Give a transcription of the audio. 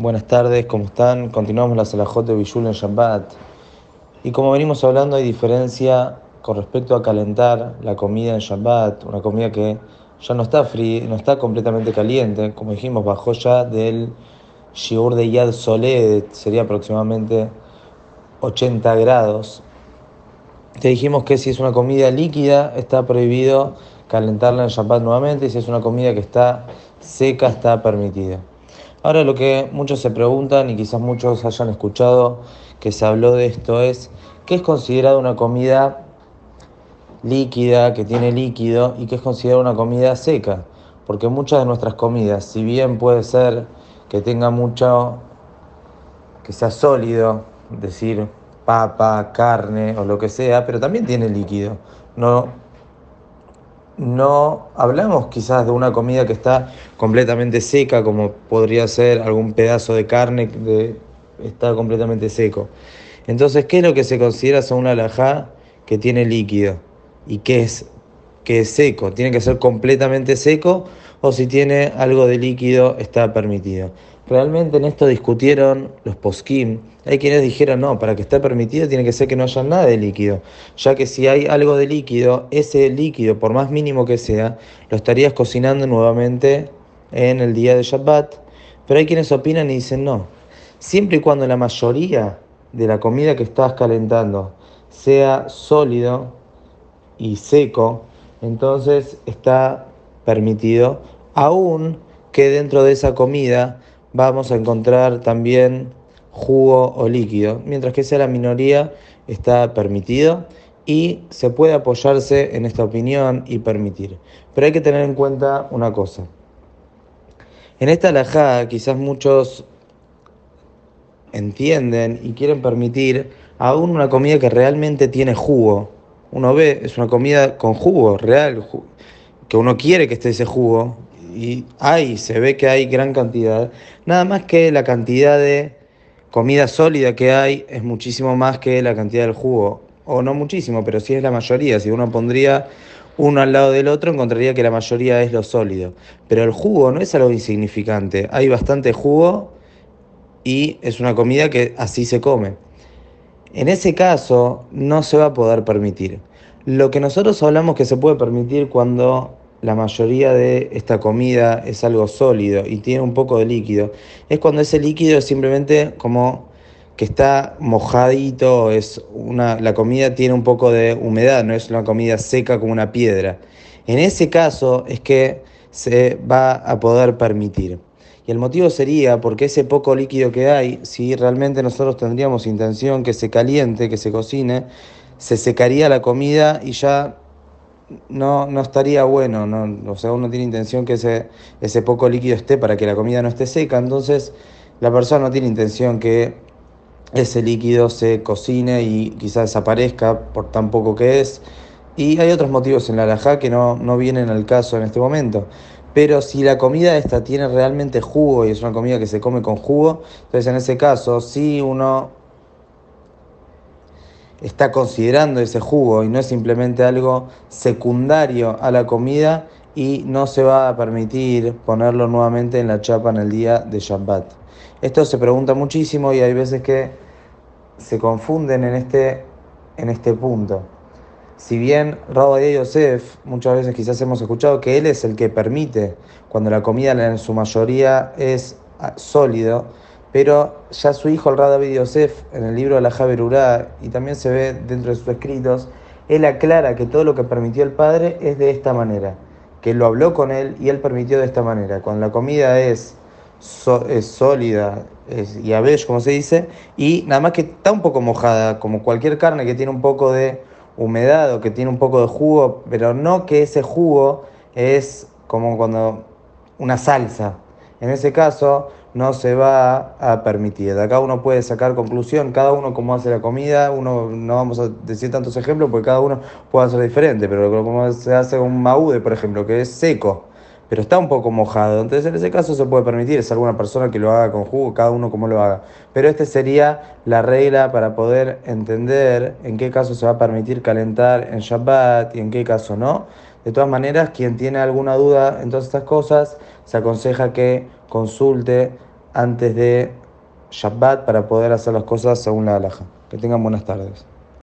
Buenas tardes, ¿cómo están? Continuamos la Salahot de Bishul en Shabbat. Y como venimos hablando, hay diferencia con respecto a calentar la comida en Shabbat, una comida que ya no está fría, no está completamente caliente, como dijimos, bajó ya del shiur de Yad Soled, sería aproximadamente 80 grados. Te dijimos que si es una comida líquida, está prohibido calentarla en Shabbat nuevamente, y si es una comida que está seca, está permitida. Ahora lo que muchos se preguntan y quizás muchos hayan escuchado que se habló de esto es, ¿qué es considerado una comida líquida, que tiene líquido, y qué es considerada una comida seca? Porque muchas de nuestras comidas, si bien puede ser que tenga mucho, que sea sólido, decir papa, carne o lo que sea, pero también tiene líquido. No, no hablamos quizás de una comida que está completamente seca, como podría ser algún pedazo de carne que está completamente seco. Entonces, ¿qué es lo que se considera son una alajá que tiene líquido? ¿Y qué es, que es seco? ¿Tiene que ser completamente seco o si tiene algo de líquido está permitido? Realmente en esto discutieron los poskim. Hay quienes dijeron, no, para que esté permitido tiene que ser que no haya nada de líquido, ya que si hay algo de líquido, ese líquido, por más mínimo que sea, lo estarías cocinando nuevamente en el día de Shabbat. Pero hay quienes opinan y dicen, no, siempre y cuando la mayoría de la comida que estás calentando sea sólido y seco, entonces está permitido, aún que dentro de esa comida vamos a encontrar también jugo o líquido, mientras que sea la minoría está permitido y se puede apoyarse en esta opinión y permitir. Pero hay que tener en cuenta una cosa. En esta alajá quizás muchos entienden y quieren permitir aún una comida que realmente tiene jugo. Uno ve, es una comida con jugo real, que uno quiere que esté ese jugo, y hay, se ve que hay gran cantidad, nada más que la cantidad de comida sólida que hay es muchísimo más que la cantidad del jugo, o no muchísimo, pero sí es la mayoría, si uno pondría uno al lado del otro encontraría que la mayoría es lo sólido, pero el jugo no es algo insignificante, hay bastante jugo y es una comida que así se come. En ese caso no se va a poder permitir. Lo que nosotros hablamos que se puede permitir cuando la mayoría de esta comida es algo sólido y tiene un poco de líquido, es cuando ese líquido es simplemente como que está mojadito, es una, la comida tiene un poco de humedad, no es una comida seca como una piedra. En ese caso es que se va a poder permitir. Y el motivo sería porque ese poco líquido que hay, si realmente nosotros tendríamos intención que se caliente, que se cocine, se secaría la comida y ya no, no estaría bueno, no, o sea, uno tiene intención que ese, ese poco líquido esté para que la comida no esté seca, entonces la persona no tiene intención que ese líquido se cocine y quizás desaparezca por tan poco que es. Y hay otros motivos en la alajá que no, no vienen al caso en este momento. Pero si la comida esta tiene realmente jugo y es una comida que se come con jugo, entonces en ese caso, si uno está considerando ese jugo y no es simplemente algo secundario a la comida y no se va a permitir ponerlo nuevamente en la chapa en el día de Shabbat. Esto se pregunta muchísimo y hay veces que se confunden en este, en este punto. Si bien Rabbi Yosef, muchas veces quizás hemos escuchado que él es el que permite cuando la comida en su mayoría es sólido, pero ya su hijo, el David Yosef, en el libro de la Javerurá, y también se ve dentro de sus escritos, él aclara que todo lo que permitió el padre es de esta manera, que lo habló con él y él permitió de esta manera. Cuando la comida es, es sólida es, y abesh, como se dice, y nada más que está un poco mojada, como cualquier carne que tiene un poco de humedad o que tiene un poco de jugo, pero no que ese jugo es como cuando una salsa. En ese caso, no se va a permitir. De acá uno puede sacar conclusión, cada uno como hace la comida, uno no vamos a decir tantos ejemplos porque cada uno puede hacer diferente, pero como se hace un maude, por ejemplo, que es seco, pero está un poco mojado, entonces en ese caso se puede permitir, es alguna persona que lo haga con jugo, cada uno como lo haga. Pero esta sería la regla para poder entender en qué caso se va a permitir calentar en Shabbat y en qué caso no. De todas maneras, quien tiene alguna duda en todas estas cosas, se aconseja que consulte antes de Shabbat para poder hacer las cosas según la alhaja. Que tengan buenas tardes.